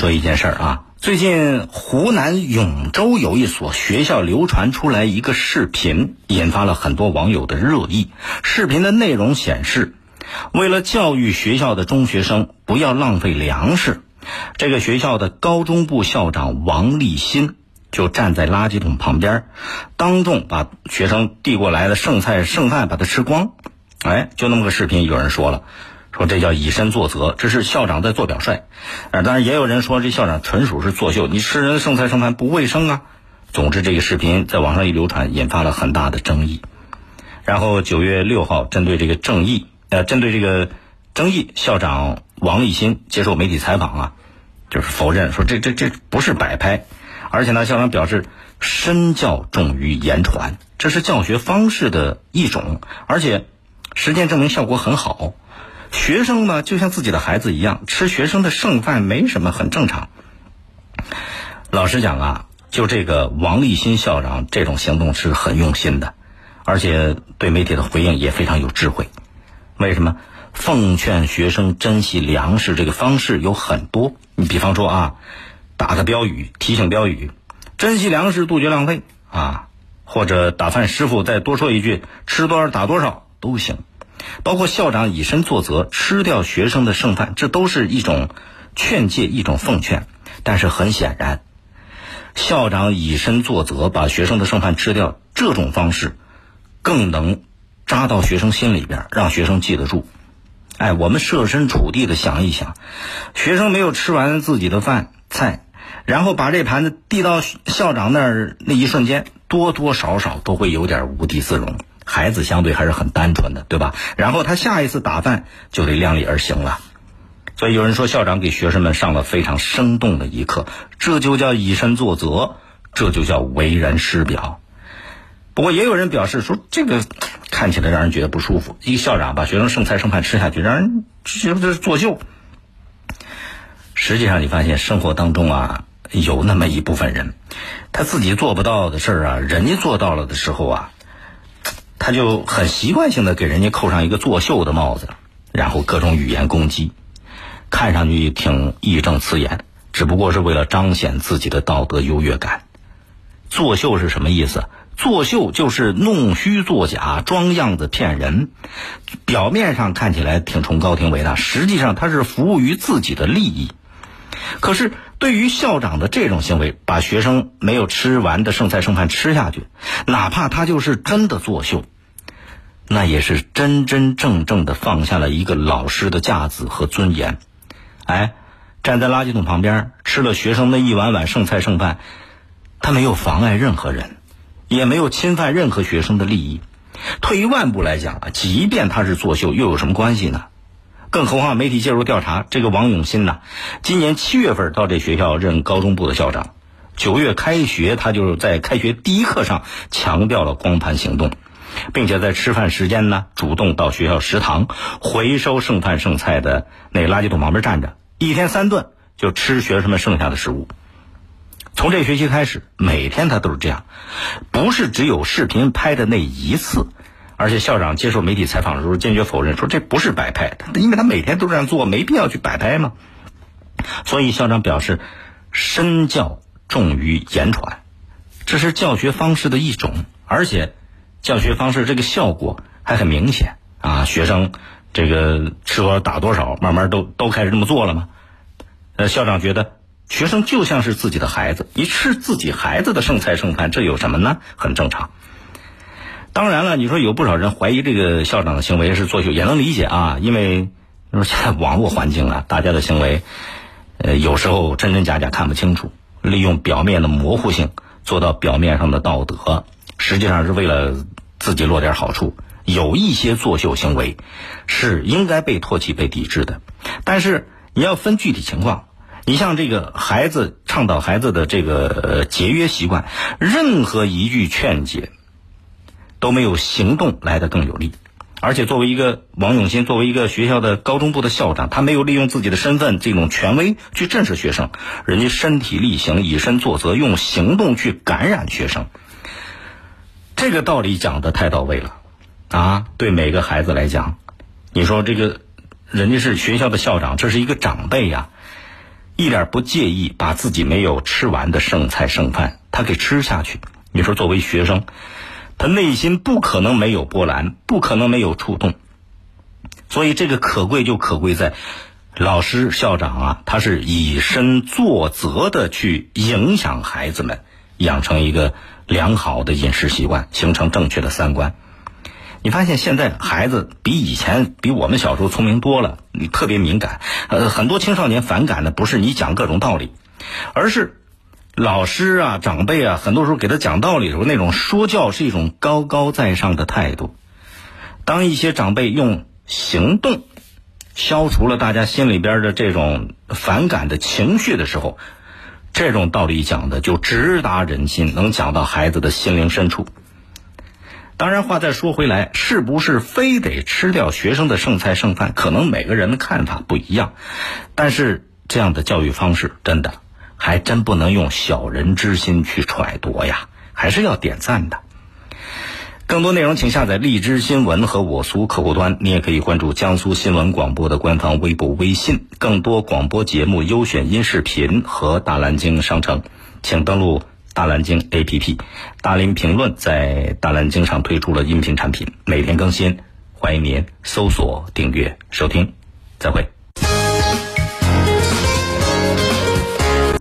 说一件事儿啊，最近湖南永州有一所学校流传出来一个视频，引发了很多网友的热议。视频的内容显示，为了教育学校的中学生不要浪费粮食，这个学校的高中部校长王立新就站在垃圾桶旁边，当众把学生递过来的剩菜剩饭把它吃光。哎，就那么个视频，有人说了。说这叫以身作则，这是校长在做表率，呃，当然也有人说这校长纯属是作秀，你吃人剩菜剩饭不卫生啊。总之，这个视频在网上一流传，引发了很大的争议。然后九月六号，针对这个争议，呃，针对这个争议，校长王立新接受媒体采访啊，就是否认说这这这不是摆拍，而且呢，校长表示身教重于言传，这是教学方式的一种，而且实践证明效果很好。学生嘛，就像自己的孩子一样，吃学生的剩饭没什么，很正常。老实讲啊，就这个王立新校长这种行动是很用心的，而且对媒体的回应也非常有智慧。为什么？奉劝学生珍惜粮食这个方式有很多，你比方说啊，打个标语提醒标语，珍惜粮食，杜绝浪费啊，或者打饭师傅再多说一句，吃多少打多少都行。包括校长以身作则，吃掉学生的剩饭，这都是一种劝诫，一种奉劝。但是很显然，校长以身作则，把学生的剩饭吃掉，这种方式更能扎到学生心里边，让学生记得住。哎，我们设身处地的想一想，学生没有吃完自己的饭菜，然后把这盘子递到校长那儿，那一瞬间，多多少少都会有点无地自容。孩子相对还是很单纯的，对吧？然后他下一次打饭就得量力而行了。所以有人说校长给学生们上了非常生动的一课，这就叫以身作则，这就叫为人师表。不过也有人表示说，这个看起来让人觉得不舒服。一个校长把学生剩菜剩饭吃下去，让人觉得这是作秀。实际上，你发现生活当中啊，有那么一部分人，他自己做不到的事儿啊，人家做到了的时候啊。他就很习惯性的给人家扣上一个作秀的帽子，然后各种语言攻击，看上去挺义正辞严，只不过是为了彰显自己的道德优越感。作秀是什么意思？作秀就是弄虚作假，装样子骗人，表面上看起来挺崇高挺伟大，实际上他是服务于自己的利益。可是对于校长的这种行为，把学生没有吃完的剩菜剩饭吃下去，哪怕他就是真的作秀，那也是真真正正的放下了一个老师的架子和尊严。哎，站在垃圾桶旁边吃了学生那一碗碗剩菜剩饭，他没有妨碍任何人，也没有侵犯任何学生的利益。退一万步来讲啊，即便他是作秀，又有什么关系呢？更何况媒体介入调查，这个王永新呐，今年七月份到这学校任高中部的校长，九月开学，他就在开学第一课上强调了光盘行动，并且在吃饭时间呢，主动到学校食堂回收剩饭剩菜的那垃圾桶旁边站着，一天三顿就吃学生们剩下的食物。从这学期开始，每天他都是这样，不是只有视频拍的那一次。而且校长接受媒体采访的时候坚决否认，说这不是摆拍，因为他每天都这样做，没必要去摆拍嘛。所以校长表示，身教重于言传，这是教学方式的一种，而且教学方式这个效果还很明显啊。学生这个吃多少打多少，慢慢都都开始这么做了嘛？呃，校长觉得学生就像是自己的孩子，你吃自己孩子的剩菜剩饭，这有什么呢？很正常。当然了，你说有不少人怀疑这个校长的行为是作秀，也能理解啊，因为现在网络环境啊，大家的行为，呃，有时候真真假假看不清楚，利用表面的模糊性做到表面上的道德，实际上是为了自己落点好处。有一些作秀行为是应该被唾弃、被抵制的，但是你要分具体情况。你像这个孩子倡导孩子的这个节约习惯，任何一句劝解。都没有行动来的更有力，而且作为一个王永新，作为一个学校的高中部的校长，他没有利用自己的身份这种权威去震慑学生，人家身体力行，以身作则，用行动去感染学生。这个道理讲的太到位了，啊，对每个孩子来讲，你说这个人家是学校的校长，这是一个长辈呀，一点不介意把自己没有吃完的剩菜剩饭他给吃下去。你说作为学生，他内心不可能没有波澜，不可能没有触动。所以这个可贵就可贵在，老师校长啊，他是以身作则的去影响孩子们，养成一个良好的饮食习惯，形成正确的三观。你发现现在孩子比以前比我们小时候聪明多了，你特别敏感。呃，很多青少年反感的不是你讲各种道理，而是老师啊、长辈啊，很多时候给他讲道理的时候，那种说教是一种高高在上的态度。当一些长辈用行动消除了大家心里边的这种反感的情绪的时候，这种道理讲的就直达人心，能讲到孩子的心灵深处。当然，话再说回来，是不是非得吃掉学生的剩菜剩饭？可能每个人的看法不一样，但是这样的教育方式，真的还真不能用小人之心去揣度呀，还是要点赞的。更多内容，请下载荔枝新闻和我苏客户端。你也可以关注江苏新闻广播的官方微博、微信，更多广播节目优选音视频和大蓝鲸商城，请登录。大蓝鲸 APP，大林评论在大蓝鲸上推出了音频产品，每天更新，欢迎您搜索订阅收听，再会。